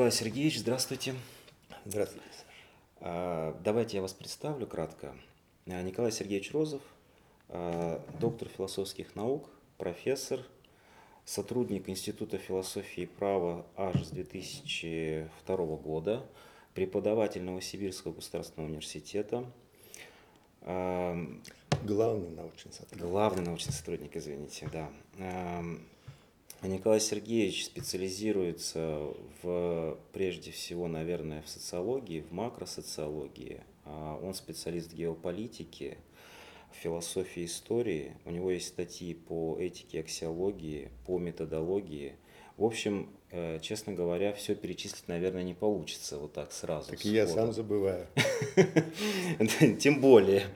Николай Сергеевич, здравствуйте. Здравствуйте, Саша. Давайте я вас представлю кратко. Николай Сергеевич Розов, доктор философских наук, профессор, сотрудник Института философии и права аж с 2002 года, преподаватель Новосибирского государственного университета. Главный научный сотрудник. Главный научный сотрудник, извините, да. Николай Сергеевич специализируется в, прежде всего, наверное, в социологии, в макросоциологии. А он специалист в геополитике, в философии истории. У него есть статьи по этике, аксиологии, по методологии. В общем, э, честно говоря, все перечислить, наверное, не получится вот так сразу. Так и я сам забываю. Тем более.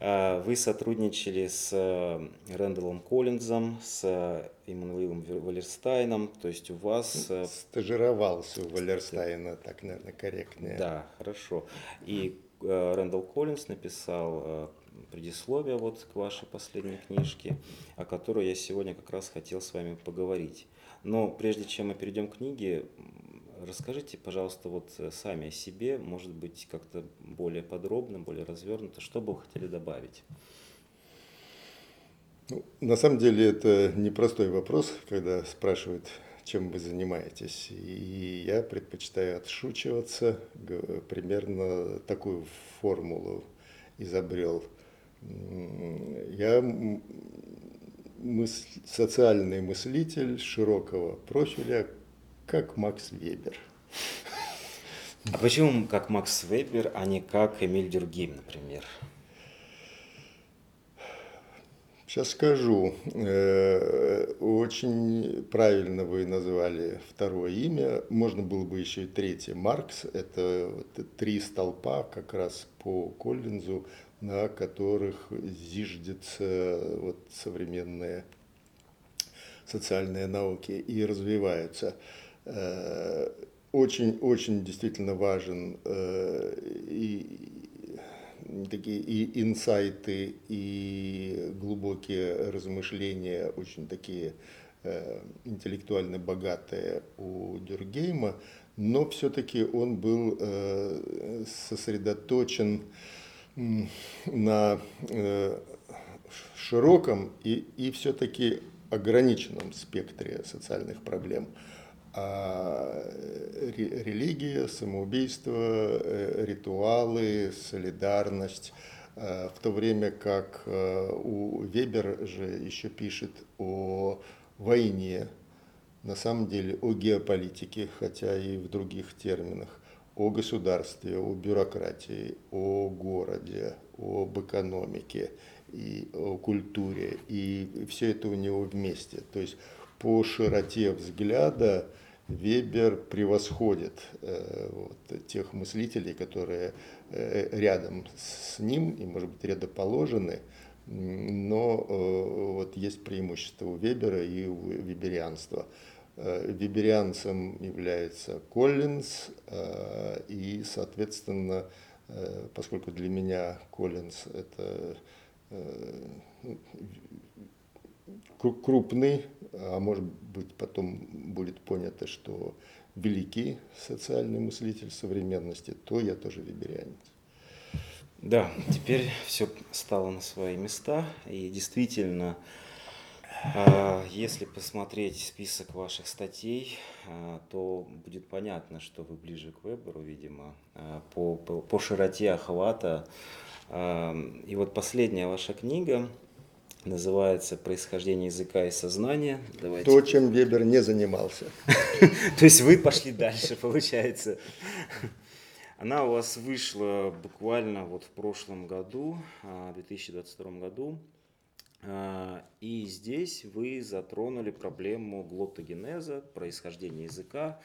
А, вы сотрудничали с э, Рэндаллом Коллинзом, с Иммануилом Валерстайном, то есть у вас... Э, стажировался у Валерстайна, так, наверное, корректнее. Да, хорошо. И э, Рэндалл Коллинз написал предисловие вот к вашей последней книжке, о которой я сегодня как раз хотел с вами поговорить. Но прежде чем мы перейдем к книге, Расскажите, пожалуйста, вот э, сами о себе, может быть, как-то более подробно, более развернуто, что бы вы хотели добавить? Ну, на самом деле это непростой вопрос, когда спрашивают, чем вы занимаетесь. И я предпочитаю отшучиваться, примерно такую формулу изобрел. Я мыс... социальный мыслитель широкого профиля, как Макс Вебер. А почему как Макс Вебер, а не как Эмиль Дюргейм, например? Сейчас скажу. Э, очень правильно вы назвали второе имя. Можно было бы еще и третье. Маркс – это три столпа как раз по Коллинзу, на которых зиждется вот современные социальные науки и развиваются очень-очень действительно важен э, и такие и инсайты, и глубокие размышления, очень такие э, интеллектуально богатые у Дюргейма, но все-таки он был э, сосредоточен на широком и, и все-таки ограниченном спектре социальных проблем религия, самоубийство, э, ритуалы, солидарность, э, в то время как э, у Вебер же еще пишет о войне, на самом деле о геополитике, хотя и в других терминах, о государстве, о бюрократии, о городе, об экономике и о культуре. И все это у него вместе. То есть по широте взгляда Вебер превосходит э, вот, тех мыслителей, которые э, рядом с ним и, может быть, рядоположены, но э, вот есть преимущество у Вебера и у веберианства. Веберианцем является Коллинз, и, соответственно, поскольку для меня Коллинз это э, крупный, а может быть потом будет понято, что великий социальный мыслитель современности, то я тоже виберянец. Да, теперь все стало на свои места, и действительно, а, если посмотреть список ваших статей, а, то будет понятно, что вы ближе к Веберу, видимо, а, по, по, по широте охвата. И вот последняя ваша книга называется «Происхождение языка и сознания». Давайте. То, чем Вебер не занимался. То есть вы пошли дальше, получается. Она у вас вышла буквально вот в прошлом году, в 2022 году. А, и здесь вы затронули проблему глоттогенеза, происхождения языка.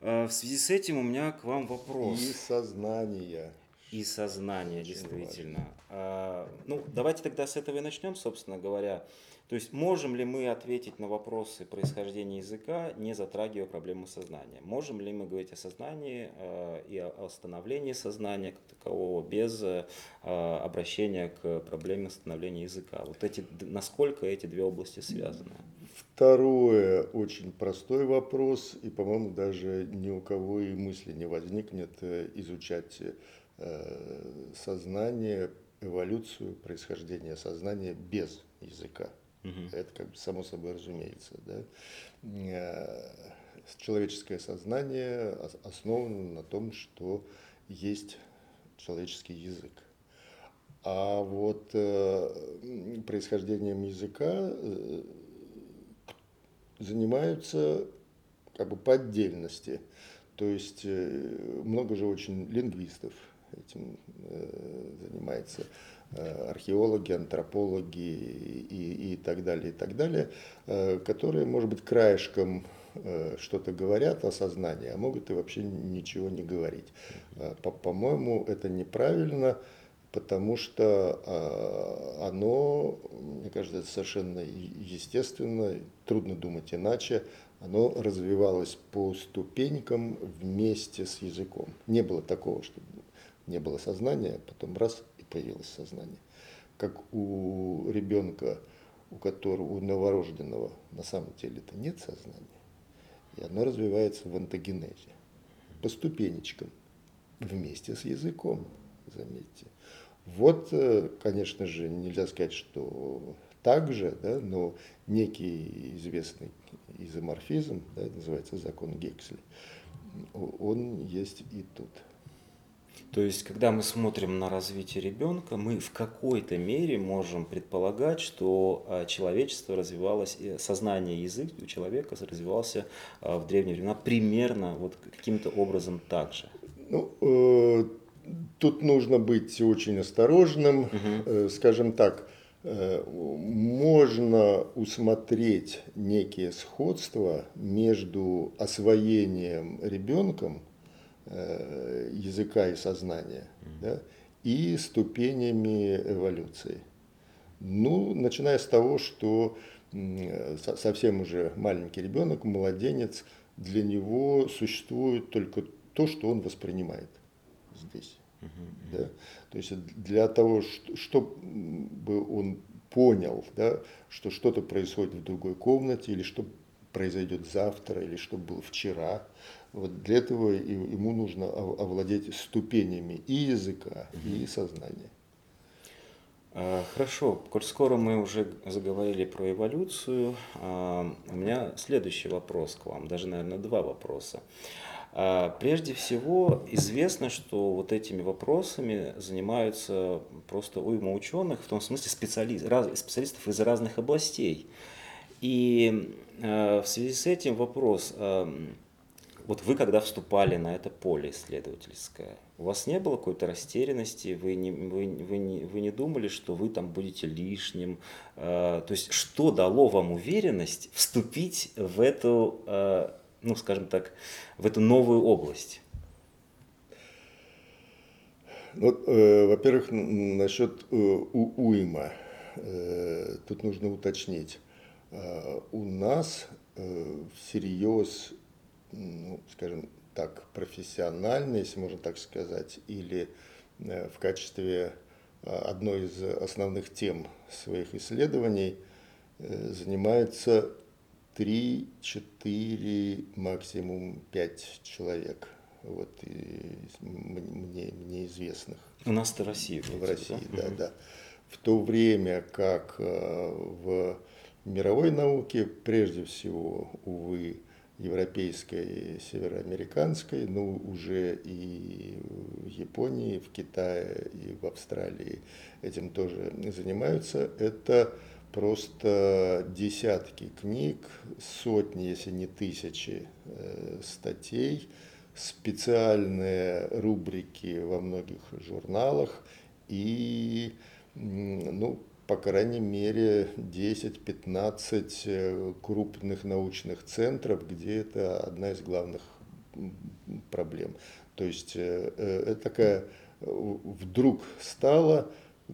А, в связи с этим у меня к вам вопрос. И сознание и сознание, Очень действительно. А, ну, давайте тогда с этого и начнем, собственно говоря. То есть можем ли мы ответить на вопросы происхождения языка, не затрагивая проблему сознания? Можем ли мы говорить о сознании э, и о становлении сознания как такового без э, обращения к проблеме становления языка? Вот эти, насколько эти две области связаны? Второе, очень простой вопрос, и, по-моему, даже ни у кого и мысли не возникнет э, изучать сознание, эволюцию, происхождение сознания без языка. Угу. Это как бы само собой разумеется. Да? Э, человеческое сознание основано на том, что есть человеческий язык. А вот э, происхождением языка э, занимаются как бы по отдельности. То есть э, много же очень лингвистов этим э, занимается. Э, археологи, антропологи и, и так далее, и так далее, э, которые, может быть, краешком что-то говорят о сознании, а могут и вообще ничего не говорить. По-моему, это неправильно, потому что оно, мне кажется, совершенно естественно, трудно думать иначе, оно развивалось по ступенькам вместе с языком. Не было такого, что не было сознания, потом раз появилось сознание. Как у ребенка, у которого, у новорожденного на самом деле это нет сознания, и оно развивается в антогенезе, по ступенечкам, вместе с языком, заметьте. Вот, э, конечно же, нельзя сказать, что так же, да, но некий известный изоморфизм, да, называется закон Гексли, он есть и тут. То есть, когда мы смотрим на развитие ребенка, мы в какой-то мере можем предполагать, что а, человечество развивалось, сознание язык у человека развивался а, в древние времена примерно вот каким-то образом так же. Ну, э, тут нужно быть очень осторожным. Угу. Э, скажем так, э, можно усмотреть некие сходства между освоением ребенком Э, языка и сознания, да, и ступенями эволюции. Ну, начиная с того, что совсем уже маленький ребенок, младенец, для него существует только то, что он воспринимает здесь. Да? То есть для того, чтобы он понял, да, что что-то происходит в другой комнате, или что произойдет завтра, или что было вчера, вот для этого ему нужно овладеть ступенями и языка, и сознания. А, хорошо, коль скоро мы уже заговорили про эволюцию, а, у меня следующий вопрос к вам, даже, наверное, два вопроса. А, прежде всего, известно, что вот этими вопросами занимаются просто уйма ученых, в том смысле специалист, специалистов из разных областей. И в связи с этим вопрос, вот вы когда вступали на это поле исследовательское, у вас не было какой-то растерянности, вы не, вы, вы, не, вы не думали, что вы там будете лишним? Э, то есть что дало вам уверенность вступить в эту, э, ну скажем так, в эту новую область? Ну, э, во-первых, насчет э, уйма. Э, тут нужно уточнить. Э, у нас э, всерьез ну, скажем так, профессионально, если можно так сказать, или э, в качестве э, одной из основных тем своих исследований э, занимается 3, 4, максимум 5 человек. Вот, мне, мне известных. У нас это Россия. В России, да, да. да. В то время как в мировой науке, прежде всего, увы, европейской, североамериканской, но уже и в Японии, в Китае и в Австралии этим тоже занимаются. Это просто десятки книг, сотни, если не тысячи э, статей, специальные рубрики во многих журналах и ну, по крайней мере 10-15 э, крупных научных центров, где это одна из главных проблем. То есть э, э, это такая вдруг стало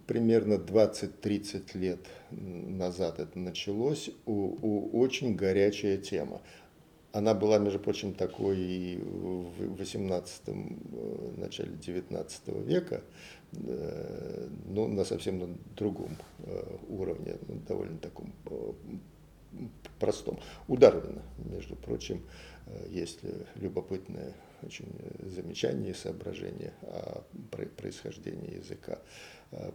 примерно 20-30 лет назад это началось, у, у, очень горячая тема. Она была, между прочим, такой и в 18 э, начале 19 века, э, но на совсем на другом э, уровне, довольно таком простом. У Дарвина, между прочим, есть любопытное очень замечание и соображение о происхождении языка.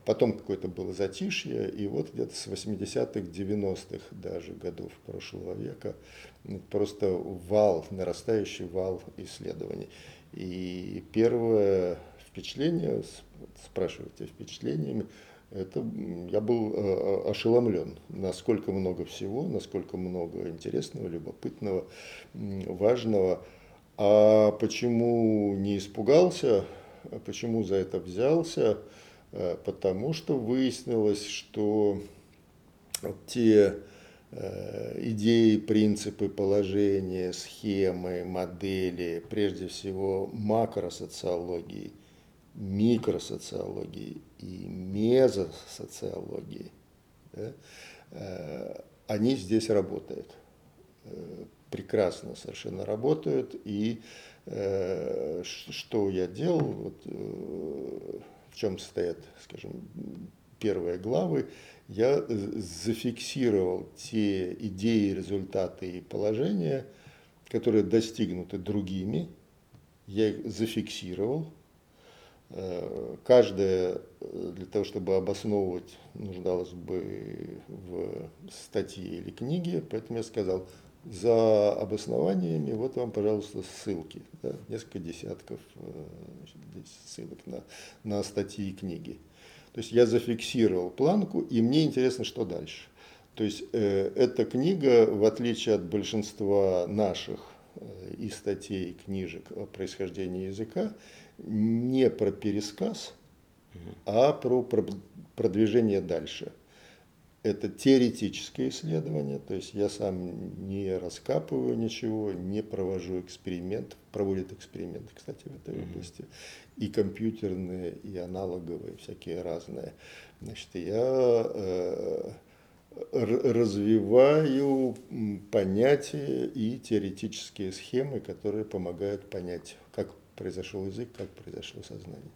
Потом какое-то было затишье, и вот где-то с 80-х, 90-х даже годов прошлого века просто вал, нарастающий вал исследований. И первое впечатление, спрашиваете впечатлениями, это я был э, ошеломлен, насколько много всего, насколько много интересного, любопытного, важного. А почему не испугался, почему за это взялся? Э, потому что выяснилось, что те э, идеи, принципы, положения, схемы, модели, прежде всего макросоциологии, микросоциологии и мезосоциологии, да, э, они здесь работают. Прекрасно совершенно работают. И что я делал, вот, в чем состоят, скажем, первые главы, я зафиксировал те идеи, результаты и положения, которые достигнуты другими, я их зафиксировал. Э, каждая для того, чтобы обосновывать, нуждалась бы в статье или книге, поэтому я сказал, за обоснованиями, вот вам, пожалуйста, ссылки, да, несколько десятков э, ссылок на, на статьи и книги. То есть я зафиксировал планку, и мне интересно, что дальше. То есть э, эта книга, в отличие от большинства наших э, и статей, и книжек о происхождении языка, не про пересказ, а про, про продвижение дальше – это теоретическое исследование, то есть я сам не раскапываю ничего, не провожу эксперимент, проводят эксперименты, кстати, в этой mm-hmm. области, и компьютерные, и аналоговые, всякие разные. Значит, я э, развиваю понятия и теоретические схемы, которые помогают понять, как произошел язык, как произошло сознание.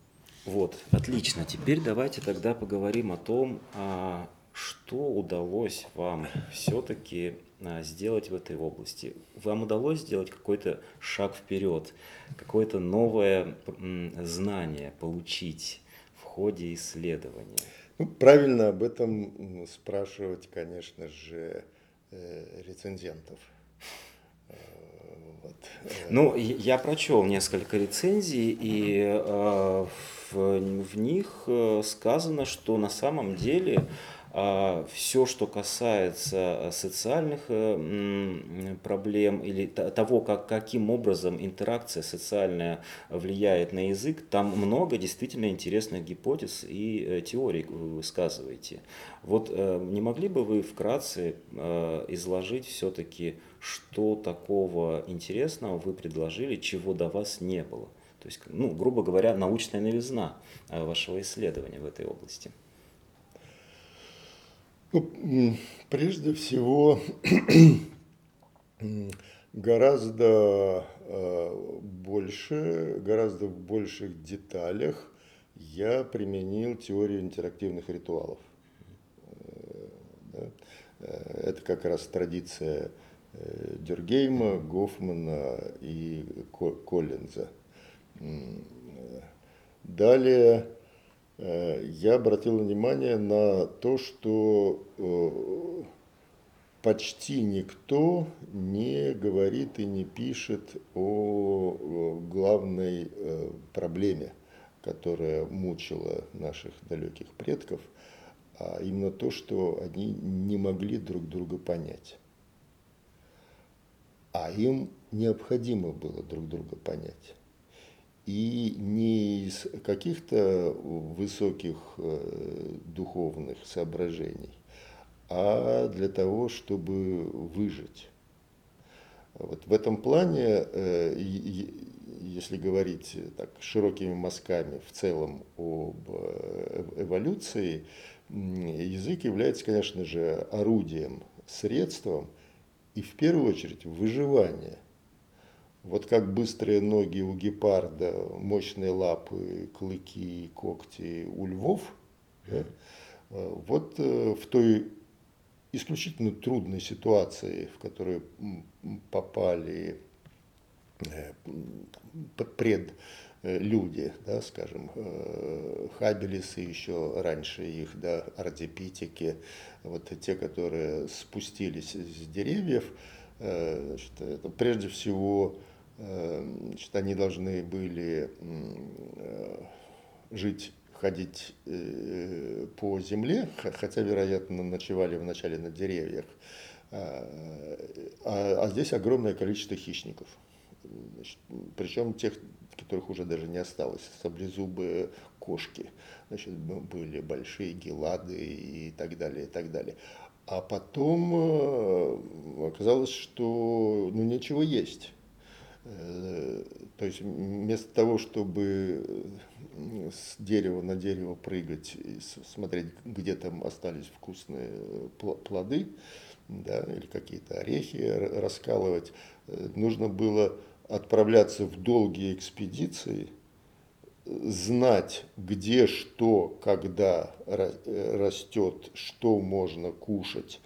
Вот, отлично. Теперь давайте тогда поговорим о том, а, что удалось вам все-таки а, сделать в этой области? Вам удалось сделать какой-то шаг вперед, какое-то новое знание получить в ходе исследования? Ну, правильно об этом спрашивать, конечно же, э, рецензентов. Э, вот. Э. Ну, я прочел несколько рецензий, и э, в, в них сказано, что на самом деле а, все, что касается э, социальных э, проблем или того, как, каким образом интеракция социальная влияет на язык, там много действительно интересных гипотез и э, теорий вы высказываете. Вот не могли бы вы вкратце изложить все-таки, что такого интересного вы предложили, чего до вас не было? То есть, ну, грубо говоря, научная новизна вашего исследования в этой области. Ну, прежде всего, гораздо э, больше, гораздо в больших деталях я применил теорию интерактивных ритуалов. Э, э, это как раз традиция Дюргейма, Гофмана и Коллинза. Далее Э, я обратил внимание на то, что э, почти никто не говорит и не пишет о главной э, проблеме, которая мучила наших далеких предков, а именно то, что они не могли друг друга понять. А им необходимо было друг друга понять и не из каких-то высоких э, духовных соображений, а для того, чтобы выжить. Вот в этом плане, э, если говорить так широкими мазками в целом об э, эволюции, язык является, конечно же, орудием, средством и в первую очередь выживания. Вот как быстрые ноги у гепарда, мощные лапы, клыки, когти у львов, да, вот в той исключительно трудной ситуации, в которую попали э, пред э, люди, да, скажем, э, хабелисы еще раньше их, да, ардипитики, вот те, которые спустились с деревьев, значит, это прежде всего значит, они должны были жить ходить э, по земле, хотя, вероятно, ночевали вначале на деревьях. А, а, а здесь огромное количество хищников. Причем тех, которых уже даже не осталось, саблезубые кошки. Значит, были большие гелады и так далее, и так далее. А потом э, оказалось, что ну, нечего есть. Э, то есть вместо того, чтобы с дерева на дерево прыгать и смотреть, где там остались вкусные плоды, да, или какие-то орехи раскалывать, э, нужно было отправляться в долгие экспедиции, знать, где что, когда э, растет, что можно кушать,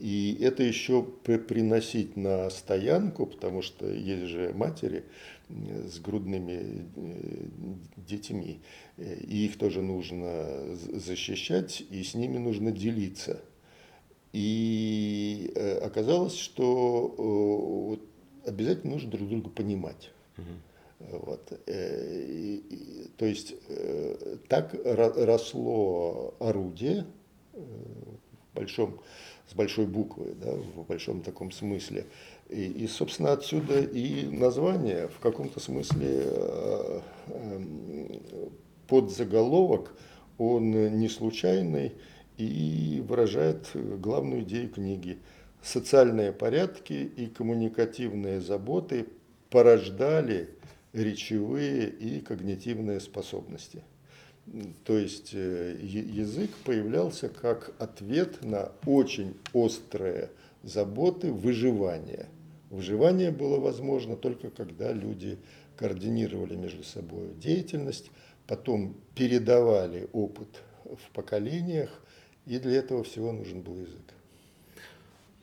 и это еще приносить на стоянку, потому что есть же матери с грудными э, детьми, и их тоже нужно защищать, и с ними нужно делиться. И э, оказалось, что э, обязательно нужно друг друга понимать. Вот. То есть так росло орудие в большом с большой буквы, да, в большом таком смысле. И, и, собственно, отсюда и название в каком-то смысле э, э, подзаголовок, он не случайный и выражает главную идею книги. Социальные порядки и коммуникативные заботы порождали речевые и когнитивные способности. То есть э, язык появлялся как ответ на очень острые заботы выживания. Выживание было возможно только когда люди координировали между собой деятельность, потом передавали опыт в поколениях, и для этого всего нужен был язык.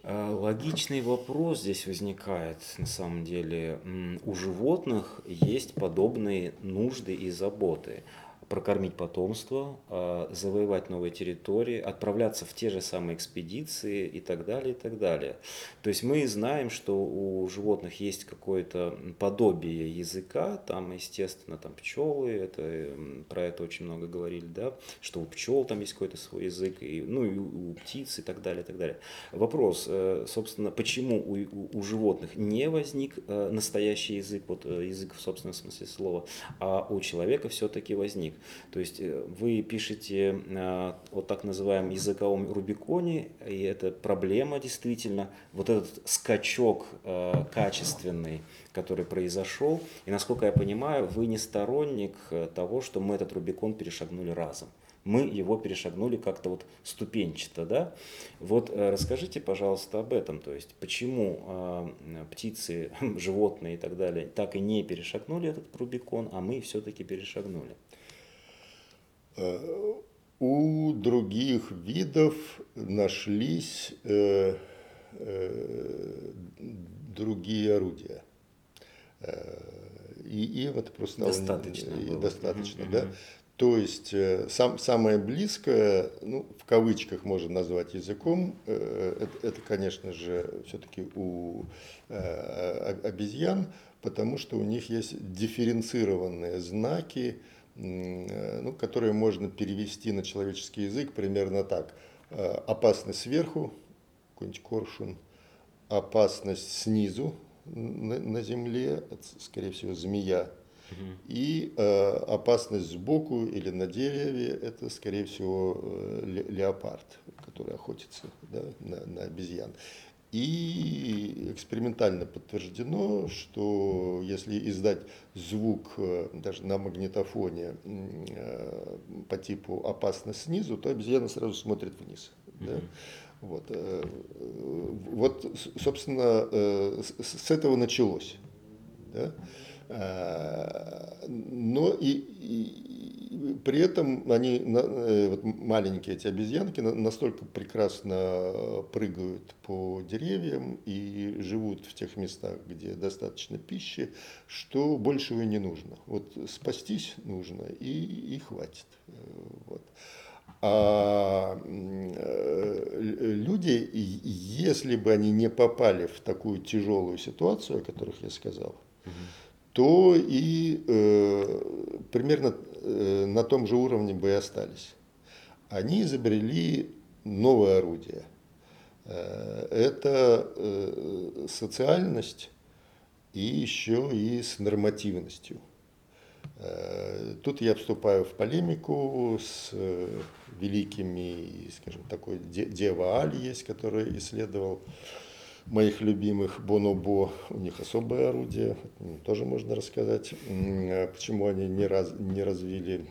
А, логичный вопрос здесь возникает, на самом деле. У животных есть подобные нужды и заботы прокормить потомство, а, завоевать новые территории, отправляться в те же самые экспедиции и так далее, и так далее. То есть мы знаем, что у животных есть какое-то подобие языка, там, естественно, там пчелы, это, про это очень много говорили, да, что у пчел там есть какой-то свой язык, и, ну и у, птиц и так далее, и так далее. Вопрос, э, собственно, почему у, у, у животных не возник э, настоящий язык, вот э, язык в собственном смысле слова, а у человека все-таки возник. То есть э, вы пишете э, о так называемом языковом Рубиконе, и это проблема действительно, вот этот скачок э, качественный, который произошел. И насколько я понимаю, вы не сторонник того, что мы этот Рубикон перешагнули разом мы его перешагнули как-то вот ступенчато, да? Вот расскажите, пожалуйста, об этом, то есть почему птицы, животные и так далее так и не перешагнули этот Рубикон, а мы все-таки перешагнули. Э, у других видов нашлись э, э, другие орудия. И им это просто достаточно. Было. Достаточно, mm-hmm. да. То есть сам, самое близкое, ну, в кавычках можно назвать языком, это, это конечно же, все-таки у обезьян, потому что у них есть дифференцированные знаки, ну, которые можно перевести на человеческий язык примерно так. Э, опасность сверху, какой-нибудь коршун, опасность снизу на, на земле, скорее всего, змея, и э, опасность сбоку или на дереве, это, скорее всего, э, леопард, который охотится да, на, на обезьян. И экспериментально подтверждено, что если издать звук э, даже на магнитофоне э, по типу опасно снизу, то обезьяна сразу смотрит вниз. Mm-hmm. Да? Вот, э, вот, собственно, с этого началось. Да? Но и, и при этом они, вот маленькие эти обезьянки, настолько прекрасно прыгают по деревьям и живут в тех местах, где достаточно пищи, что большего не нужно. Вот спастись нужно и, и хватит. Вот. А э, люди, если бы они не попали в такую тяжелую ситуацию, о которых я сказал, то и э, примерно э, на том же уровне бы и остались. Они изобрели новое орудие. Э, это э, социальность и еще и с нормативностью. Э, тут я вступаю в полемику с э, великими, скажем, такой Дева Аль есть, который исследовал моих любимых Бонобо, у них особое орудие, тоже можно рассказать, а почему они не, раз, не развили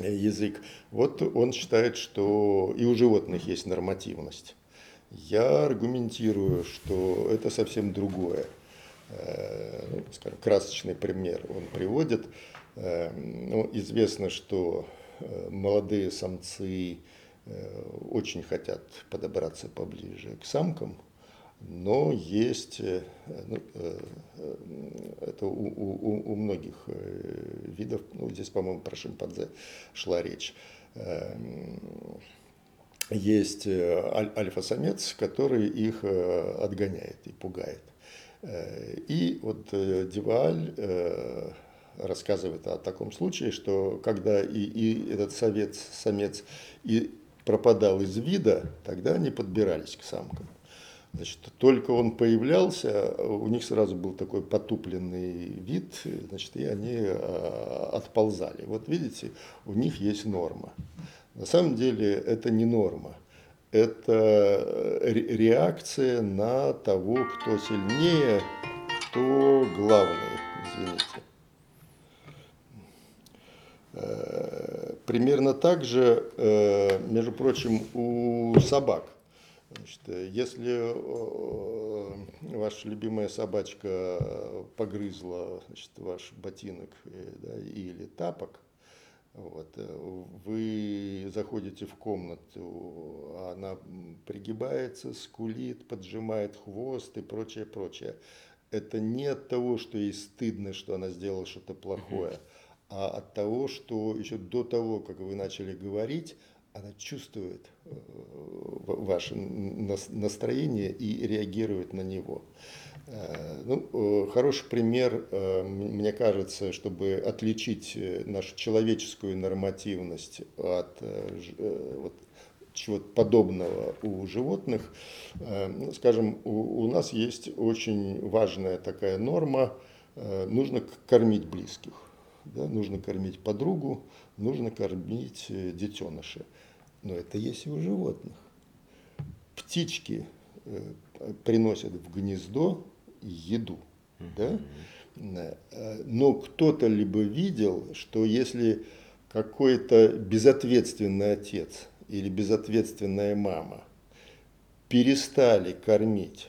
язык. Вот он считает, что и у животных есть нормативность. Я аргументирую, что это совсем другое. Э, ну, скажем, красочный пример он приводит. Э, ну, известно, что э, молодые самцы очень хотят подобраться поближе к самкам, но есть, ну, это у, у, у многих видов, ну, здесь, по-моему, про шимпанзе шла речь, есть альфа-самец, который их отгоняет и пугает. Э, и вот э, Деваль э, рассказывает о таком случае, что когда и, и этот совет, самец и пропадал из вида, тогда они подбирались к самкам. Значит, только он появлялся, у них сразу был такой потупленный вид, значит, и они отползали. Вот видите, у них есть норма. На самом деле это не норма это э, реакция на того, кто сильнее, кто главный, извините. Э, примерно так же, э, между прочим, у собак. Значит, если ваша любимая собачка погрызла значит, ваш ботинок да, или тапок, вот. Э, вы заходите в комнату, она пригибается, скулит, поджимает хвост и прочее, прочее. Это не от того, что ей стыдно, что она сделала что-то плохое, а от того, что еще до того, как вы начали говорить, она чувствует э, ваше настроение и реагирует на него. Э, ну, э, хороший пример, мне кажется, чтобы отличить нашу человеческую нормативность от вот, чего-то подобного у животных. Ну, скажем, у, у нас есть очень важная такая норма, нужно кормить близких, да, нужно кормить подругу, нужно кормить детеныши. Но это есть и у животных. Птички приносят в гнездо еду. Да? Но кто-то либо видел, что если какой-то безответственный отец или безответственная мама перестали кормить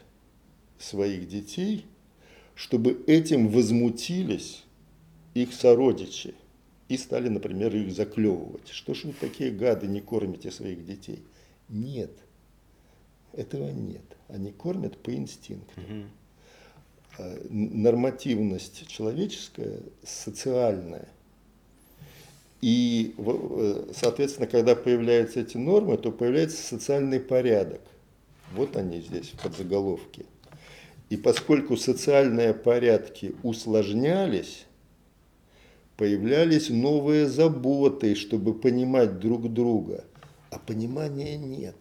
своих детей, чтобы этим возмутились их сородичи и стали, например, их заклевывать. Что ж вы такие гады не кормите своих детей? Нет, этого нет. Они кормят по инстинкту. Угу. Нормативность человеческая социальная. И, э, соответственно, когда появляются эти нормы, то появляется социальный порядок. Вот они здесь, в подзаголовке. И поскольку социальные порядки усложнялись, появлялись новые заботы, чтобы понимать друг друга, а понимания нет.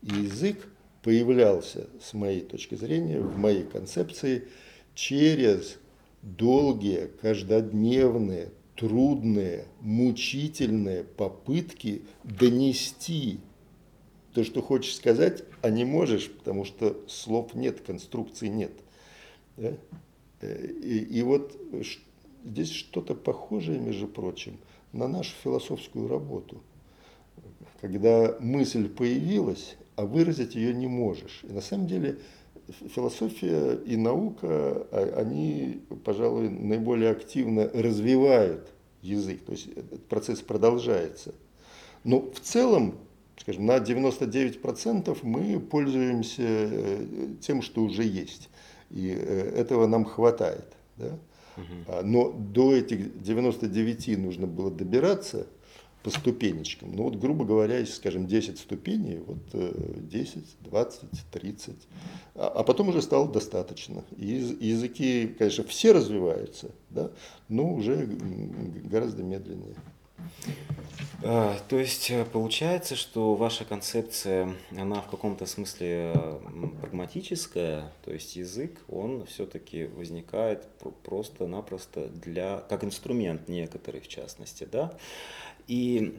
Язык появлялся, с моей точки зрения, в моей концепции, через долгие, каждодневные, трудные, мучительные попытки донести то, что хочешь сказать, а не можешь, потому что слов нет, конструкции нет. Э, и, и вот здесь что-то похожее, между прочим, на нашу философскую работу. Когда мысль появилась, а выразить ее не можешь. И на самом деле философия и наука, а, они, пожалуй, наиболее активно развивают язык, то есть этот процесс продолжается. Но в целом, скажем, на 99% мы пользуемся э, тем, что уже есть. И э, этого нам хватает. Да? Угу. Но до этих 99 нужно было добираться – по ступенечкам. Ну вот, грубо говоря, если, скажем, 10 ступеней, вот 10, 20, 30, а, а потом уже стало достаточно. И языки, конечно, все развиваются, да, но уже гораздо медленнее. А, то есть э, получается, что ваша концепция, она в каком-то смысле прагматическая, то есть язык, он все-таки возникает просто-напросто для, как инструмент некоторый в частности, да? И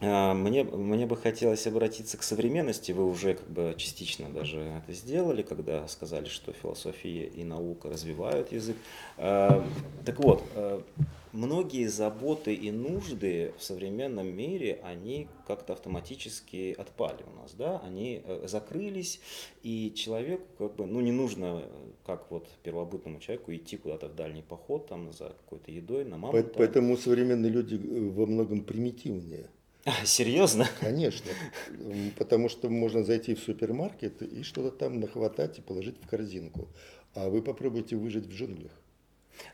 а, мне, мне бы хотелось обратиться к современности. Вы уже как бы частично даже это сделали, когда сказали, что философия и наука развивают язык. А, так вот, а, многие заботы и нужды в современном мире, они как-то автоматически отпали у нас, да, они э, закрылись, и человеку как бы, ну, не нужно, как вот первобытному человеку, идти куда-то в дальний поход, там, за какой-то едой, на маму. Поэтому современные люди э, во многом примитивнее. А, серьезно? Конечно. Потому что можно зайти в супермаркет и что-то там нахватать и положить в корзинку. А вы попробуйте выжить в джунглях.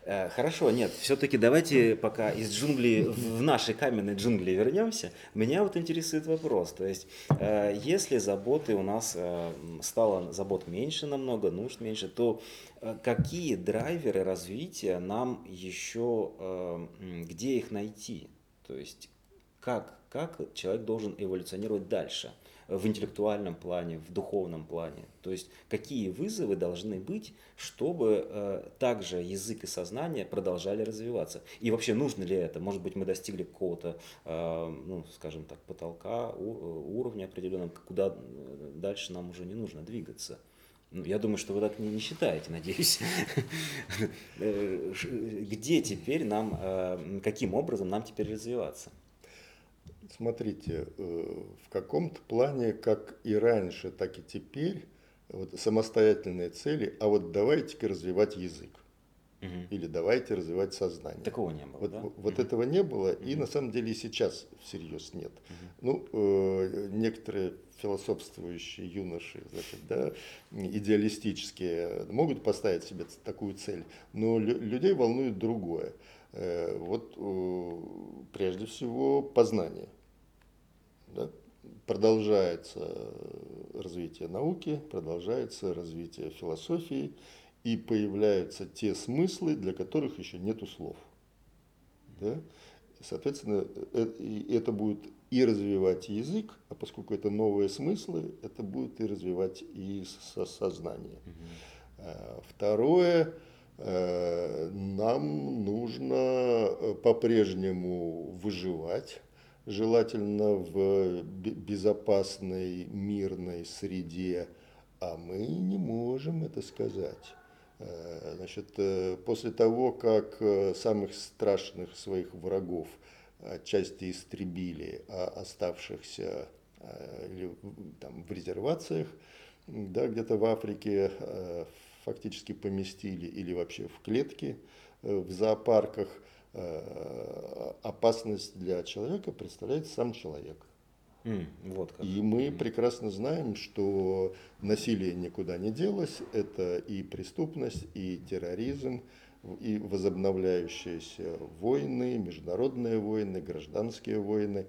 Э, хорошо, нет, все-таки давайте пока из джунглей в наши каменные джунгли вернемся. Меня вот интересует вопрос, то есть э, если заботы у нас э, стало забот меньше намного, нужд меньше, то какие драйверы развития нам еще, где их найти? То есть как, как человек должен эволюционировать дальше? В интеллектуальном плане, в духовном плане. То есть какие вызовы должны быть, чтобы э, также язык и сознание продолжали развиваться. И вообще нужно ли это? Может быть мы достигли какого-то, э, ну скажем так, потолка, у, уровня определенного, куда э, дальше нам уже не нужно двигаться. Ну, я думаю, что вы так не, не считаете, надеюсь. Э, где теперь нам, э, каким образом нам теперь развиваться? Смотрите, э, в каком-то плане, как и раньше, так и теперь, вот самостоятельные цели, а вот давайте-ка развивать язык. Угу. Или давайте развивать сознание. Такого не было. Вот, да? вот угу. этого не было, угу. и на самом деле и сейчас всерьез нет. Угу. Ну, э, некоторые философствующие юноши, значит, да, идеалистические, могут поставить себе такую цель, но лю- людей волнует другое. Э, вот э, прежде всего познание да, продолжается развитие науки, продолжается развитие философии, и появляются те смыслы, для которых еще нету слов. Да? Соответственно, э, это будет и развивать язык, а поскольку это новые смыслы, это будет и развивать и сознание. Угу. Второе, э, нам нужно по-прежнему выживать, желательно в безопасной, мирной среде, а мы не можем это сказать. Э, значит, э, после того, как э, самых страшных своих врагов отчасти истребили, а оставшихся там, в резервациях, да, где-то в Африке фактически поместили или вообще в клетки в зоопарках – опасность для человека представляет сам человек. Mm, вот как. И мы прекрасно знаем, что насилие никуда не делось, это и преступность, и терроризм, и возобновляющиеся войны, международные войны, гражданские войны.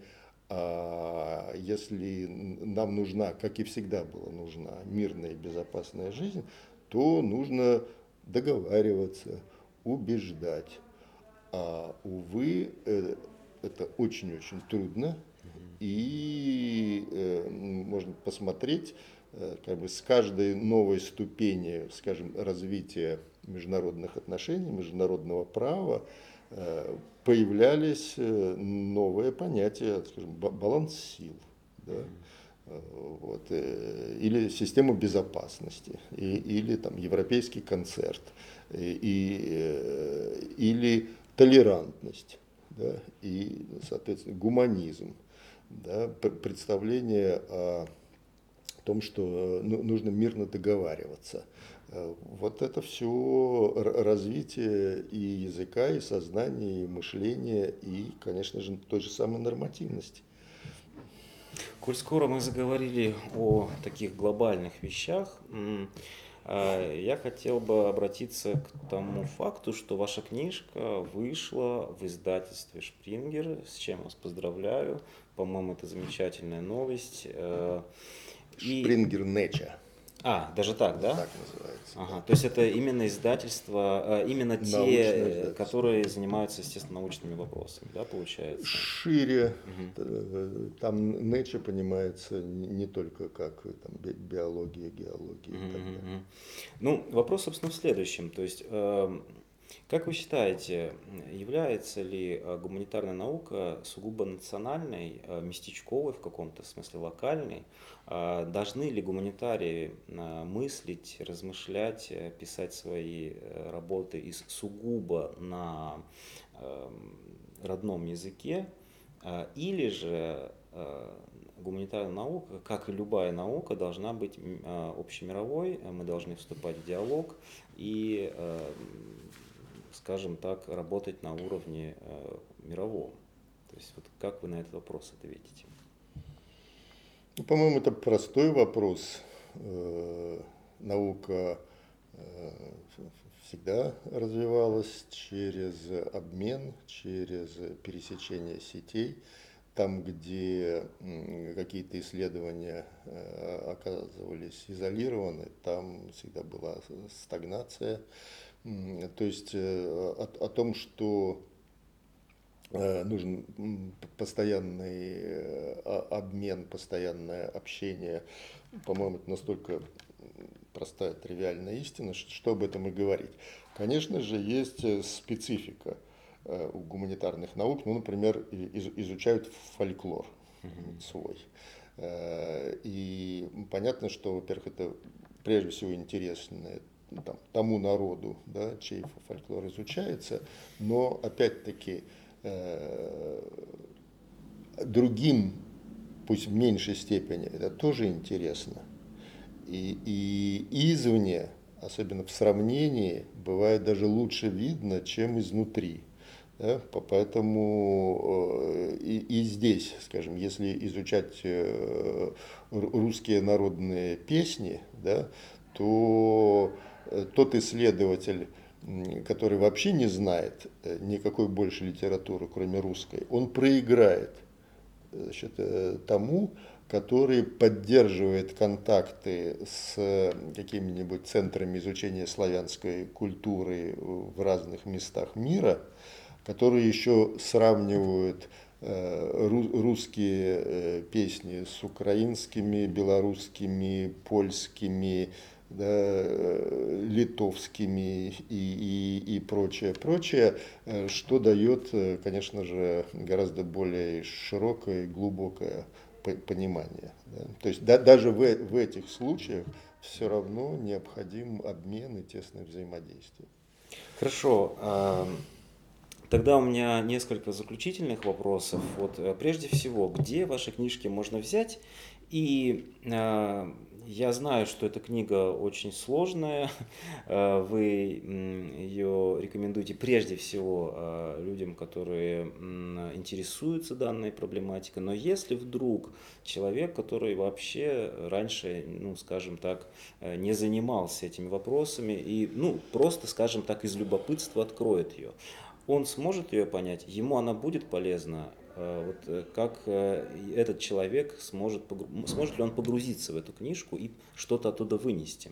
А если нам нужна, как и всегда была нужна, мирная и безопасная жизнь, то нужно договариваться, убеждать, а, увы, э, это очень-очень трудно. И э, можно посмотреть, э, как бы с каждой новой ступени, скажем, развития международных отношений, международного права, э, появлялись э, новые понятия, скажем, баланс сил. Да? вот, или систему безопасности, и, или там европейский концерт, и, и, или толерантность, да, и, соответственно, гуманизм, да, представление о том, что ну, нужно мирно договариваться. Вот это все развитие и языка, и сознания, и мышления, и, конечно же, той же самой нормативности. Коль скоро мы заговорили о таких глобальных вещах, я хотел бы обратиться к тому факту, что ваша книжка вышла в издательстве Шпрингер, с чем вас поздравляю. По-моему, это замечательная новость. Э, Шпрингер Неча. А, даже так, да? Так называется. Ага, да. то есть это именно издательства, э, именно те, которые занимаются, естественно, научными вопросами, да, получается? Шире. Угу. Там Nature понимается не только как там, биология, геология угу, и так далее. Угу. Ну, вопрос, собственно, в следующем. То есть эм, как вы считаете, является ли э, гуманитарная наука сугубо национальной, э, местечковой в каком-то смысле, локальной? А должны ли гуманитарии э, мыслить, размышлять, писать свои работы из сугубо на эм, родном языке? Или же гуманитарная наука, как и любая наука, должна быть общемировой, мы должны вступать в диалог и скажем так, работать на уровне э, мировом? То есть вот как вы на этот вопрос ответите? Ну, по-моему, это простой вопрос. Э, наука э, всегда развивалась через обмен, через пересечение сетей. Там, где какие-то исследования оказывались изолированы, там всегда была стагнация. То есть э, о, о том, что э, нужен постоянный э, обмен, постоянное общение, по-моему, это настолько простая, тривиальная истина, что об этом и говорить. Конечно же, есть специфика у гуманитарных наук, ну, например, изучают фольклор свой. И понятно, что, во-первых, это прежде всего интересно ну, там, тому народу, да, чей фольклор изучается, но опять-таки э, другим, пусть в меньшей степени, это тоже интересно. И, и извне, особенно в сравнении, бывает даже лучше видно, чем изнутри. Да? Поэтому э, и, и здесь, скажем, если изучать э, русские народные песни, да, то тот исследователь, который вообще не знает э, никакой больше литературы, кроме русской, он проиграет значит, э, тому, который поддерживает контакты с какими-нибудь центрами изучения славянской культуры в разных местах мира, которые еще сравнивают русские песни с украинскими, белорусскими, польскими, литовскими и, и, и прочее, прочее, э, что дает, э, конечно же, гораздо более широкое и глубокое понимание. Да. То есть да, даже в, в этих случаях все равно необходим обмен и тесное взаимодействие. Хорошо. Тогда у меня несколько заключительных вопросов. Вот э, прежде всего, где ваши книжки можно взять и я знаю, что эта книга очень сложная. Э, вы ее рекомендуете прежде всего э, людям, которые интересуются данной проблематикой. Но если вдруг человек, который вообще раньше, ну, скажем так, э, не занимался этими вопросами и, ну, просто, скажем так, из любопытства откроет ее, он сможет ее понять, ему она будет полезна, вот э, как э, этот человек сможет, сможет ли он погрузиться в эту книжку и что-то оттуда вынести?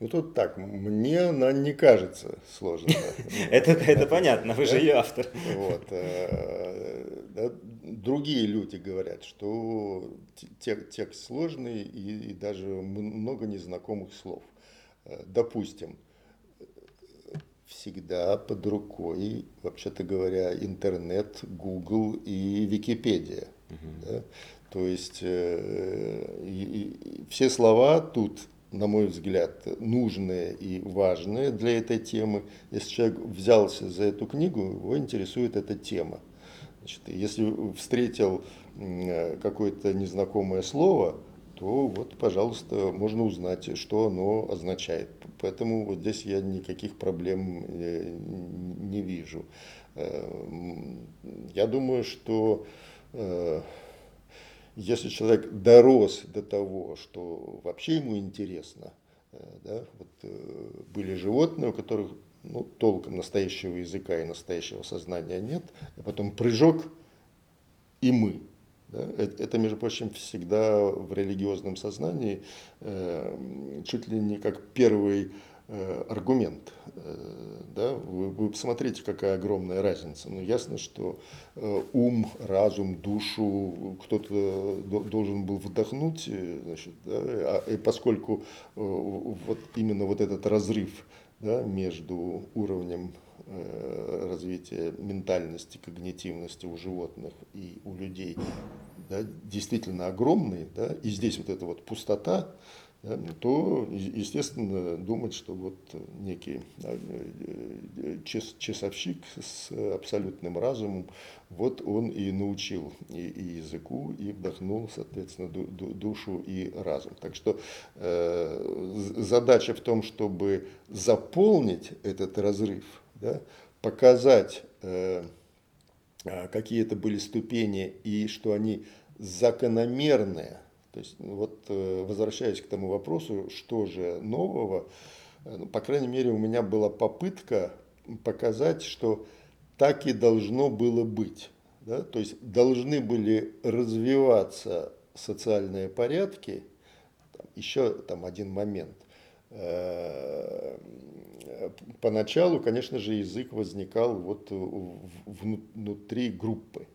Ну тут так, мне она не кажется сложной. Это, это понятно, вы же ее автор. Вот. Другие люди говорят, что текст сложный и даже много незнакомых слов. Допустим, всегда под рукой, вообще-то говоря, интернет, Google и Википедия. Угу. Да? То есть э, и, и, все слова тут, на мой взгляд, нужные и важные для этой темы. Если человек взялся за эту книгу, его интересует эта тема. Значит, если встретил какое-то незнакомое слово, то вот, пожалуйста, можно узнать, что оно означает. Поэтому вот здесь я никаких проблем э, не вижу. Э, я думаю, что э, если человек дорос до того, что вообще ему интересно, да, вот, были животные, у которых ну, толком настоящего языка и настоящего сознания нет, а потом прыжок и мы. Да? Это, между прочим, всегда в религиозном сознании э, чуть ли не как первый э, аргумент. Э, да? Вы, вы посмотрите, какая огромная разница. Ну, ясно, что э, ум, разум, душу кто-то должен был вдохнуть, э, значит, да? а, и поскольку э, вот именно вот этот разрыв да, между уровнем Э, развития ментальности, когнитивности у животных и у людей да, действительно огромный, да, и здесь вот эта вот пустота, да, то, естественно, думать, что вот некий да, э, час, часовщик с абсолютным разумом, вот он и научил и, и языку, и вдохнул, соответственно, ду, ду, душу и разум. Так что э, задача в том, чтобы заполнить этот разрыв, да, показать, э, а, какие это были ступени и что они закономерные. То есть, ну, вот э, возвращаясь к тому вопросу, что же нового, э, ну, по крайней мере, у меня была попытка показать, что так и должно было быть. Да? То есть должны были развиваться социальные порядки. Еще там один момент. Поначалу, конечно же, язык возникал вот внутри группы.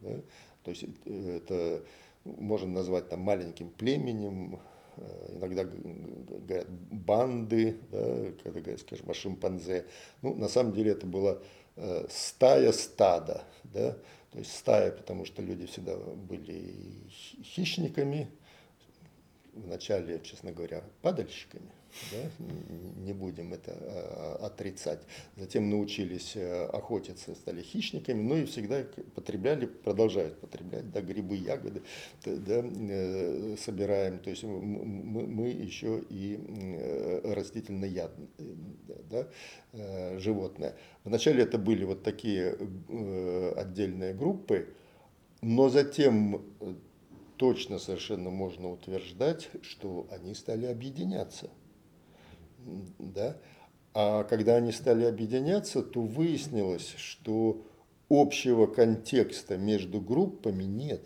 Да? То есть это можно назвать там маленьким племенем, э, иногда говорят банды, да, когда говорят, скажем, о шимпанзе. Ну, на самом деле это была э, стая стада, да, то есть стая, потому что люди всегда были хищниками, вначале, честно говоря, падальщиками, да? не будем это а, отрицать. Затем научились э, охотиться, стали хищниками, но и всегда потребляли, продолжают потреблять, да, грибы, ягоды, да, э, собираем, то есть мы, мы еще и э, растительноядные да, животные. Вначале это были вот такие отдельные группы, но затем точно совершенно можно утверждать, что они стали объединяться да, а когда они стали объединяться, то выяснилось, что общего контекста между группами нет.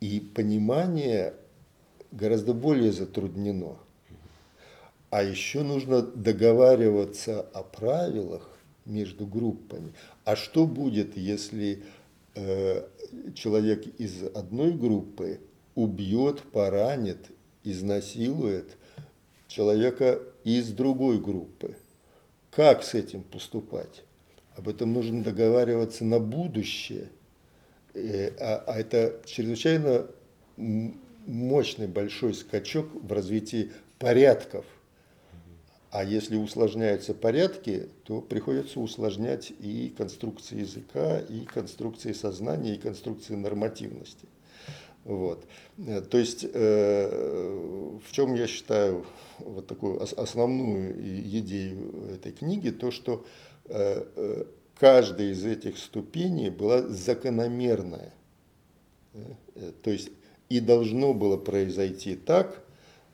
И понимание гораздо более затруднено. А еще нужно договариваться о правилах между группами. А что будет, если э, человек из одной группы убьет, поранит, изнасилует человека из другой группы. Как с этим поступать? Об этом нужно договариваться на будущее. Э, а, а это чрезвычайно мощный большой скачок в развитии порядков. А если усложняются порядки, то приходится усложнять и конструкции языка, и конструкции сознания, и конструкции нормативности. Вот. Э, то есть э, в чем я считаю вот такую основную идею этой книги, то что э, каждая из этих ступеней была закономерная. То есть и должно было произойти так,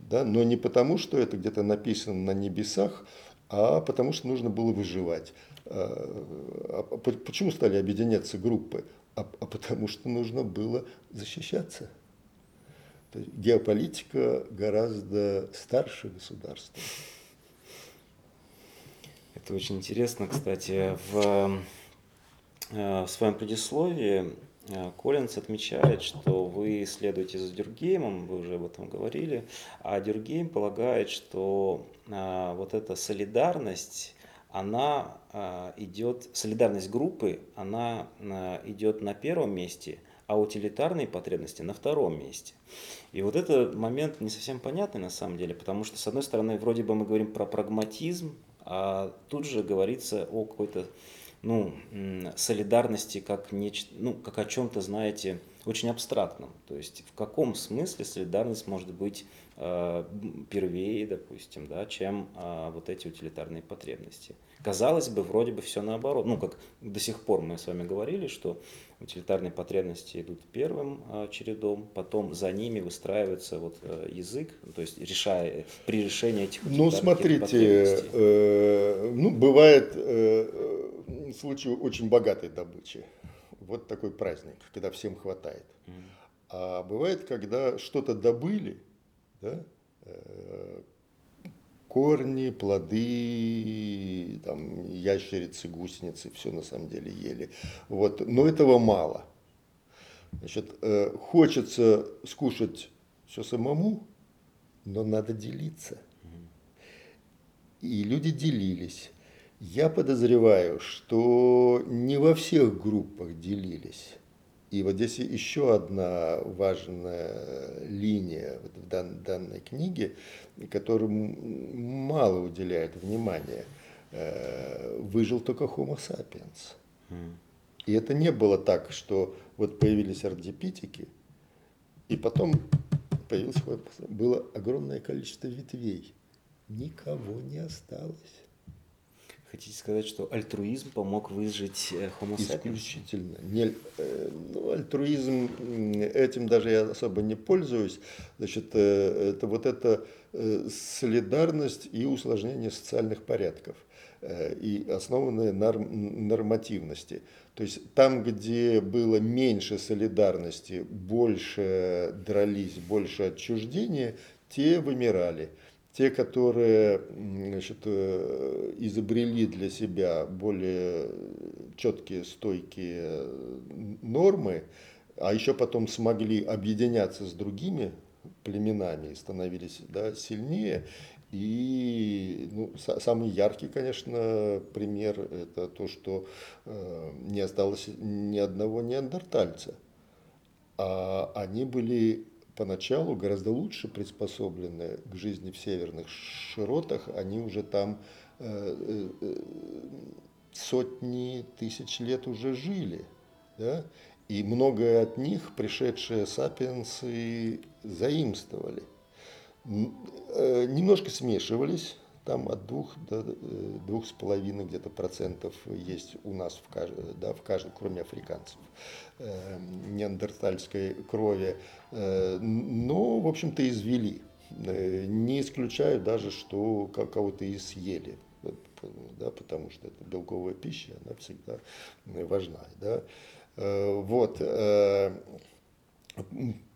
да, но не потому, что это где-то написано на небесах, а потому что нужно было выживать. А почему стали объединяться группы? А, а потому что нужно было защищаться. То есть геополитика гораздо старше государства. Это очень интересно, кстати. В, э, в своем предисловии Коллинз отмечает, что вы следуете за Дюргеймом, вы уже об этом говорили, а Дюргейм полагает, что вот эта солидарность, она идет, солидарность группы, она идет на первом месте – а утилитарные потребности на втором месте. И вот этот момент не совсем понятный на самом деле, потому что, с одной стороны, вроде бы мы говорим про прагматизм, а тут же говорится о какой-то ну, солидарности как, нечто, ну, как о чем-то, знаете, очень абстрактном. То есть в каком смысле солидарность может быть э, первее, допустим, да, чем э, вот эти утилитарные потребности. Казалось бы, вроде бы все наоборот. Ну, как до сих пор мы с вами говорили, что утилитарные потребности идут первым э, чередом, потом за ними выстраивается вот э, язык, то есть решая, при решении этих Ну, смотрите, э, ну, бывает э, случай очень богатой добычи. Вот такой праздник, когда всем хватает. Mm. А бывает, когда что-то добыли, да, э, корни, плоды, там, ящерицы, гусеницы, все на самом деле ели. Вот. Но этого мало. Значит, э, хочется скушать все самому, но надо делиться. И люди делились. Я подозреваю, что не во всех группах делились. И вот здесь еще одна важная линия в данной книге, которому мало уделяет внимания. Э, выжил только Homo sapiens. И это не было так, что вот появились ардипитики, и потом появилось было огромное количество ветвей. Никого не осталось. Хотите сказать, что альтруизм помог выжить э, Homo sapiens? Исключительно. Не, э, ну, альтруизм, этим даже я особо не пользуюсь. Значит, э, это вот эта солидарность и усложнение социальных порядков и основанные на нормативности. То есть там, где было меньше солидарности, больше дрались, больше отчуждения, те вымирали – те, которые значит, э, изобрели для себя более четкие, стойкие нормы, а еще потом смогли объединяться с другими племенами и становились да, сильнее. И ну, самый яркий, конечно, пример это то, что э, не осталось ни одного неандертальца. А они были поначалу гораздо лучше приспособлены к жизни в северных широтах, они уже там э, э, э, сотни тысяч лет уже жили. Да? И многое от них пришедшие сапиенсы заимствовали. Немножко смешивались, там от двух до двух с половиной где-то процентов есть у нас в каждом, да, в каждом, кроме африканцев. Э, неандертальской крови, э, но, в общем-то, извели. Э, не исключаю даже, что кого-то и съели, да, потому что это белковая пища, она всегда важна. Да. Вот.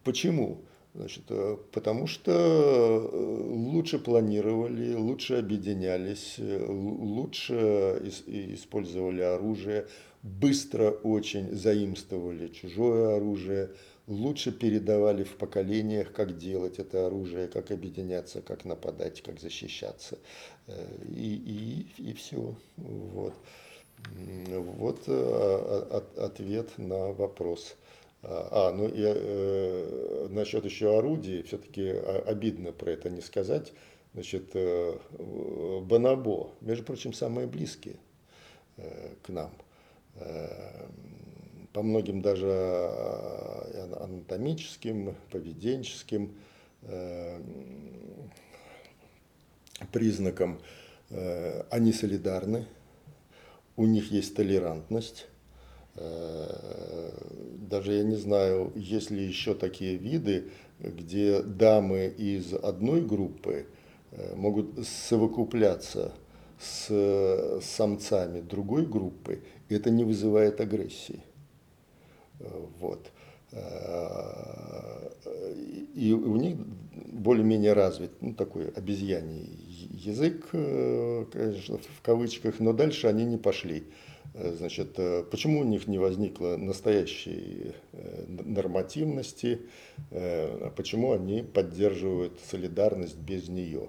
Почему? Значит, потому что лучше планировали, лучше объединялись, лучше использовали оружие, быстро очень заимствовали чужое оружие, лучше передавали в поколениях, как делать это оружие, как объединяться, как нападать, как защищаться. Э, и, и, и все. Вот, вот э, ответ на вопрос. А, ну и э, насчет еще орудий, все-таки обидно про это не сказать. Значит, э, Бонабо, между прочим, самые близкие э, к нам – Э, по многим даже э, анатомическим, поведенческим э, признакам они солидарны, у них есть толерантность. Даже я не знаю, есть ли еще такие виды, где дамы из одной группы могут совокупляться с самцами другой группы это не вызывает агрессии. Э, вот. Э, и у них более-менее развит ну, такой обезьяний язык, э, конечно, в кавычках, но дальше они не пошли. Э, значит, э, почему у них не возникло настоящей э, нормативности, а почему они поддерживают солидарность без нее?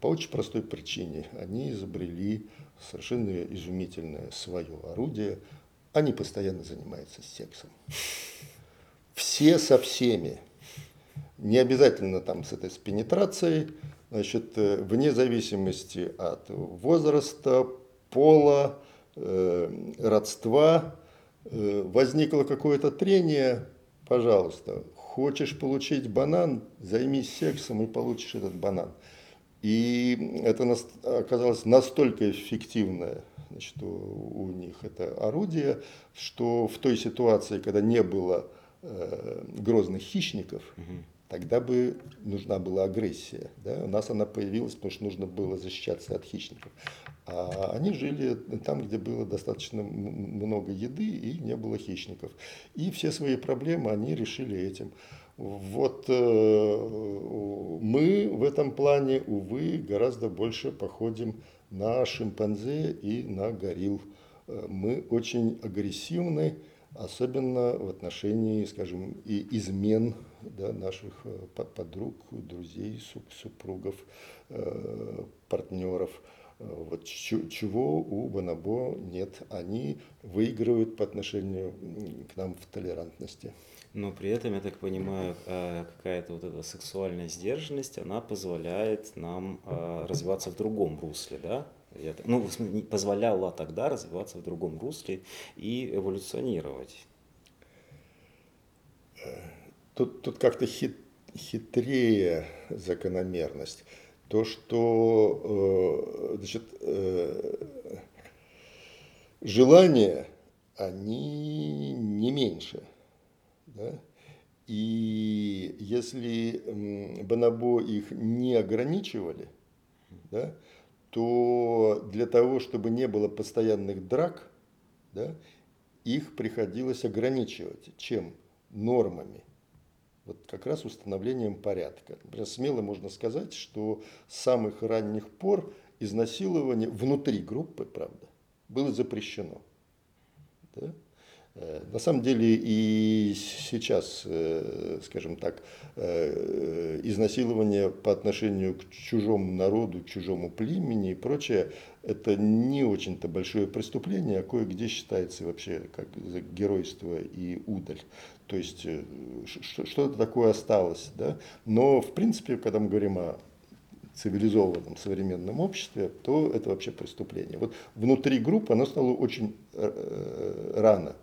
По очень простой причине. Они изобрели совершенно изумительное свое орудие. Они постоянно занимаются сексом. Все со всеми. Не обязательно там с этой с пенетрацией, значит, вне зависимости от возраста, пола, родства, э, возникло какое-то трение, пожалуйста, хочешь получить банан, займись сексом и получишь этот банан. И это оказалось настолько эффективное значит, у, них это орудие, что в той ситуации, когда не было э, грозных хищников. Тогда бы нужна была агрессия. Да? У нас она появилась, потому что нужно было защищаться от хищников. А они жили там, где было достаточно много еды и не было хищников. И все свои проблемы они решили этим. Вот э, мы в этом плане, увы, гораздо больше походим на шимпанзе и на горилл. Э, мы очень агрессивны, особенно в отношении, скажем, и измен да, наших э, подруг, друзей, супругов, партнеров. Вот чего у Бонобо нет. Они выигрывают по отношению к нам в толерантности. Но при этом, я так понимаю, э, какая-то вот эта сексуальная сдержанность, она позволяет нам э, развиваться в другом русле, да? Я, ну, позволяла тогда развиваться в другом русле и эволюционировать. Тут, тут как-то хит, хитрее закономерность то, что э, значит, э, желания, они не меньше. Да? И если Бонобо их не ограничивали, да, то для того, чтобы не было постоянных драк, да, их приходилось ограничивать. Чем? Нормами вот как раз установлением порядка. Например, смело можно сказать, что с самых ранних пор изнасилование внутри группы, правда, было запрещено. Да? Э, на самом деле и сейчас, э, скажем так, э, изнасилование по отношению к чужому народу, к чужому племени и прочее, это не очень-то большое преступление, а кое-где считается вообще как геройство и удаль. То есть что-то такое осталось. Да? Но в принципе, когда мы говорим о цивилизованном современном обществе, то это вообще преступление. Вот внутри группы оно стало очень рано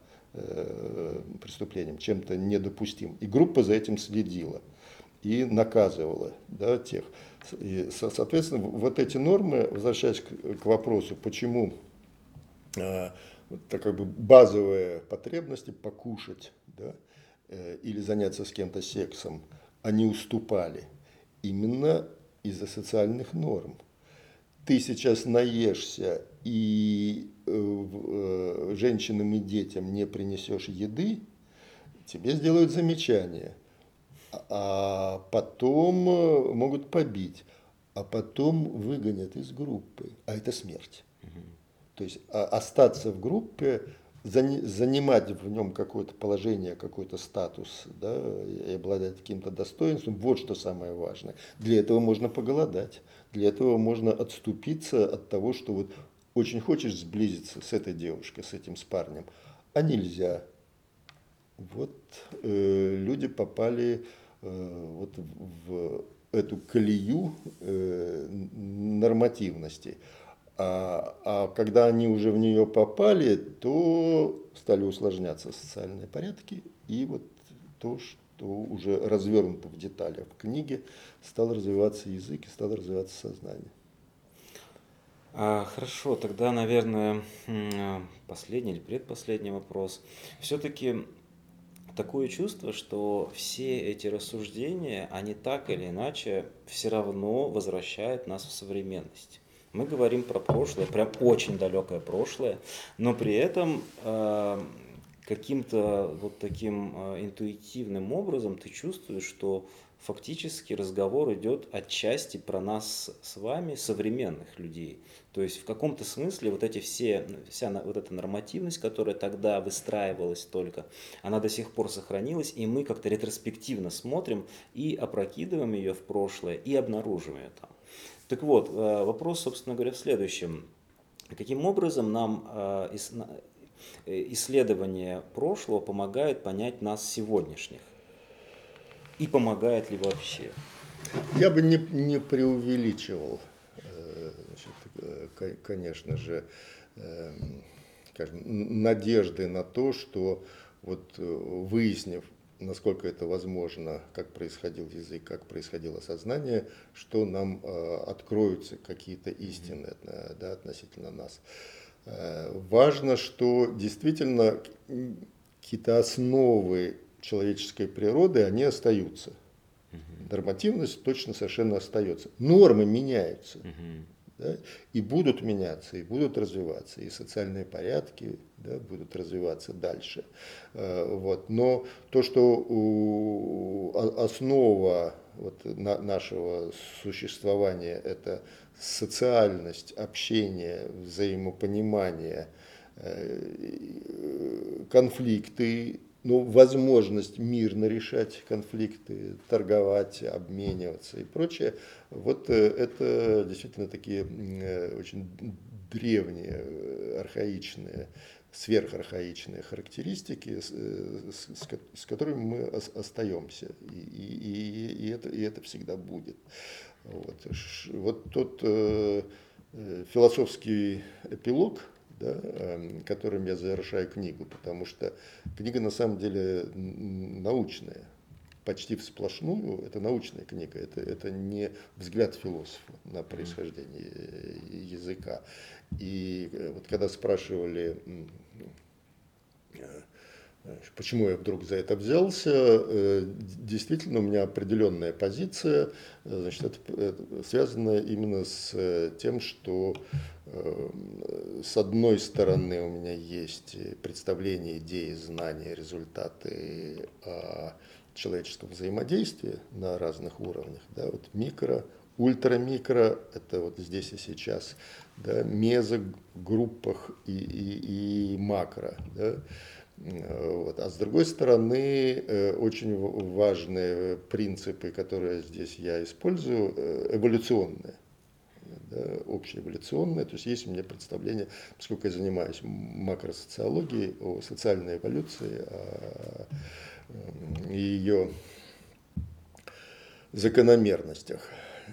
преступлением, чем-то недопустимым. И группа за этим следила и наказывала да, тех. И, соответственно, вот эти нормы, возвращаясь к, к вопросу, почему э, это как бы базовые потребности покушать да, э, или заняться с кем-то сексом, они уступали именно из-за социальных норм. Ты сейчас наешься и э, э, женщинам и детям не принесешь еды, тебе сделают замечание, а потом э, могут побить, а потом выгонят из группы, а это смерть. То есть а, остаться в группе, занимать в нем какое-то положение, какой-то статус, да, и обладать каким-то достоинством, вот что самое важное. Для этого можно поголодать, для этого можно отступиться от того, что вот очень хочешь сблизиться с этой девушкой, с этим с парнем, а нельзя. Вот э, люди попали э, вот в эту колею э, нормативности. А, а когда они уже в нее попали, то стали усложняться социальные порядки, и вот то, что уже развернуто в деталях в книге, стал развиваться язык и стало развиваться сознание. А, хорошо, тогда, наверное, последний или предпоследний вопрос. Все-таки такое чувство, что все эти рассуждения, они так или иначе все равно возвращают нас в современность. Мы говорим про прошлое, прям очень далекое прошлое, но при этом э, каким-то вот таким э, интуитивным образом ты чувствуешь, что фактически разговор идет отчасти про нас с вами, современных людей. То есть в каком-то смысле вот эти все, вся вот эта нормативность, которая тогда выстраивалась только, она до сих пор сохранилась, и мы как-то ретроспективно смотрим и опрокидываем ее в прошлое, и обнаруживаем там. Так вот, э, вопрос, собственно говоря, в следующем. Каким образом нам э, исследование прошлого помогает понять нас сегодняшних? И помогает ли вообще? Я бы не, не преувеличивал, э, значит, конечно же, скажем, надежды на то, что вот выяснив насколько это возможно, как происходил язык, как происходило сознание, что нам э, откроются какие-то истины э, да, относительно нас. Э, важно, что действительно какие-то основы человеческой природы, они остаются. Нормативность точно совершенно остается. Нормы меняются. Да, и будут меняться, и будут развиваться, и социальные порядки, да, будут развиваться дальше. Э, вот. Но то, что основа вот нашего существования – это социальность, общение, взаимопонимание, э, конфликты, ну, возможность мирно решать конфликты, торговать, обмениваться и прочее, вот э, это действительно такие очень древние, архаичные сверхархаичные характеристики, с, с, с которыми мы остаемся. И, и, и, это, и это всегда будет. Вот, вот тот э, э, философский эпилог, да, э, которым я завершаю книгу, потому что книга на самом деле научная, почти всплошную, это научная книга, это, это не взгляд философа на происхождение языка. И э, вот когда спрашивали, э, почему я вдруг за это взялся, э, действительно у меня определенная позиция, значит, это связано именно с тем, что с одной стороны у меня есть представление, идеи, знания, результаты человеческом взаимодействии на разных уровнях, да, вот микро, ультрамикро, это вот здесь и сейчас, да, мезогруппах и, и, и макро, да, вот. А с другой стороны, э, очень важные принципы, которые здесь я использую, э, эволюционные да, общеэволюционное. То есть есть у меня представление, поскольку я занимаюсь макросоциологией, о социальной эволюции, о и ее закономерностях.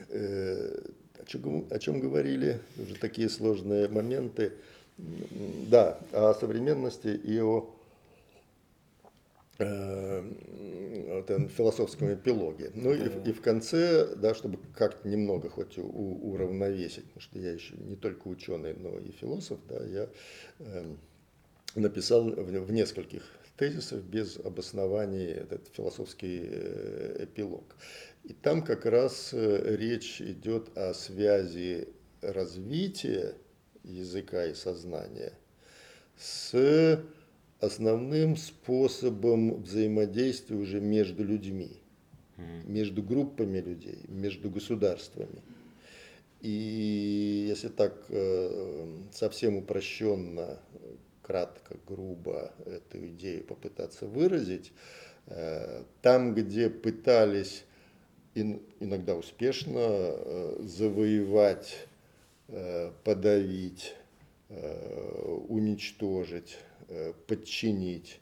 Э, о чем, о чем говорили? Уже такие сложные моменты. Да, о современности и о э, вот, философском эпилоге. Ну и, и в конце, да, чтобы как-то немного хоть у, уравновесить, потому что я еще не только ученый, но и философ, да, я э, написал в, в нескольких тезисов без обоснований этот философский э, эпилог. И там как раз э, речь идет о связи развития языка и сознания с основным способом взаимодействия уже между людьми, между группами людей, между государствами. И если так э, совсем упрощенно кратко, грубо эту идею попытаться выразить. Э, там, где пытались иногда успешно э, завоевать, подавить, уничтожить, подчинить,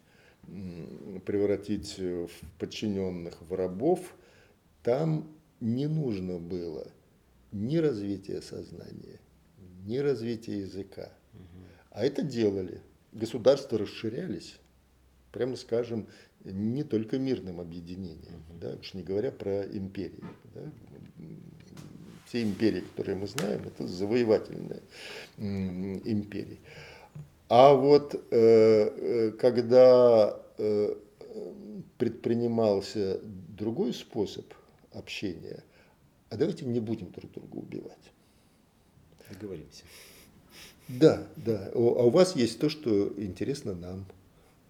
превратить в подчиненных в рабов, там не нужно было ни развития сознания, ни развития языка. А это делали государства расширялись, прямо скажем, не только мирным объединением, да, уж не говоря про империи. Да. Все империи, которые мы знаем, это завоевательные империи. А вот э, э, когда э, предпринимался другой способ общения, а давайте не будем друг друга убивать. Договоримся. Да, да. А у вас есть то, что интересно нам,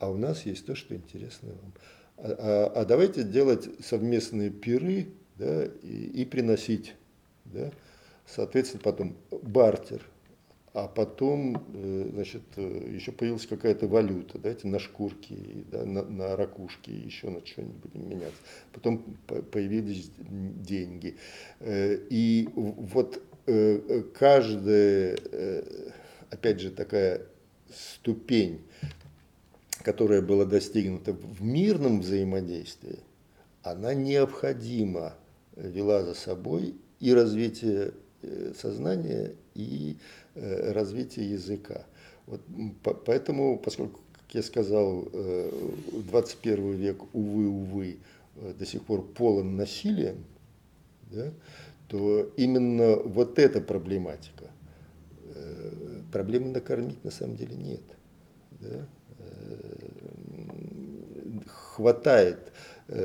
а у нас есть то, что интересно вам. а, а, а давайте делать совместные пиры да, и, и приносить. Да? Соответственно, потом бартер. А потом, э, значит, э, еще появилась какая-то валюта, давайте на шкурки, да, на, на ракушки, еще на что-нибудь меняться. Потом появились деньги. Э, и вот каждая, опять же, такая ступень, которая была достигнута в мирном взаимодействии, она необходимо вела за собой и развитие сознания, и Э, развития языка. Вот, поэтому, поскольку, как я сказал, 21 э, век, увы, увы, э, до сих пор полон насилием, да, то именно вот эта проблематика. Проблемы накормить на самом деле нет. Да? Хватает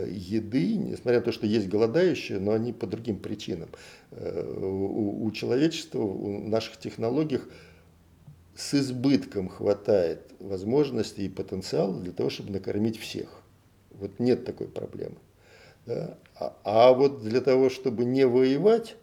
еды, несмотря на то, что есть голодающие, но они по другим причинам. Э, у, у человечества, у наших технологий с избытком хватает возможностей и потенциала для того, чтобы накормить всех. Вот нет такой проблемы. Да? А, а вот для того, чтобы не воевать,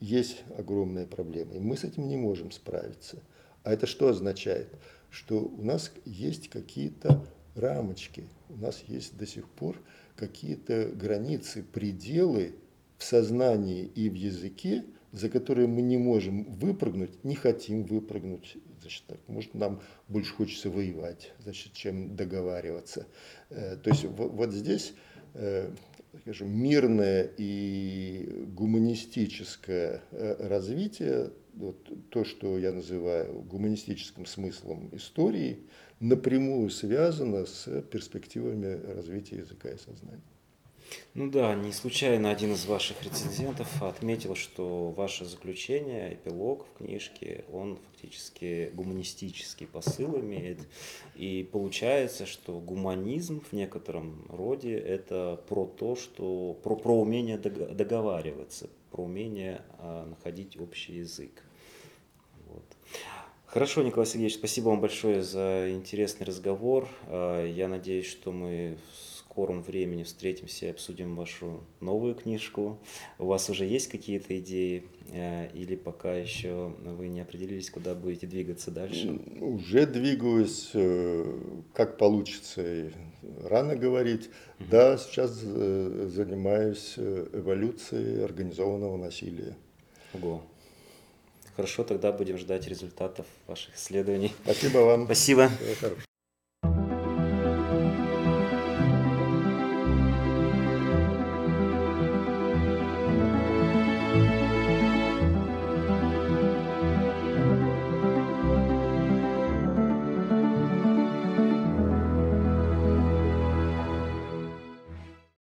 есть огромная проблема. И мы с этим не можем справиться. А это что означает? Что у нас есть какие-то рамочки, у нас есть до сих пор какие-то границы, пределы в сознании и в языке, за которые мы не можем выпрыгнуть, не хотим выпрыгнуть. Значит, так, может, нам больше хочется воевать, значит, чем договариваться. Э, то есть вот, вот здесь э, скажем, мирное и гуманистическое э, развитие, вот то, что я называю гуманистическим смыслом истории, напрямую связано с перспективами развития языка и сознания. Ну да, не случайно один из ваших рецензентов отметил, что ваше заключение, эпилог в книжке, он фактически гуманистический посыл имеет. И получается, что гуманизм в некотором роде это про то, что про, про умение договариваться, про умение а, находить общий язык. Хорошо, Николай Сергеевич, спасибо вам большое за интересный разговор. А, я надеюсь, что мы скором времени встретимся и обсудим вашу новую книжку. У вас уже есть какие-то идеи э, или пока еще вы не определились, куда будете двигаться дальше? Уже двигаюсь, э, как получится, рано говорить. Угу. Да, сейчас э, занимаюсь эволюцией организованного насилия. Ого. Хорошо, тогда будем ждать результатов ваших исследований. Спасибо вам. Спасибо.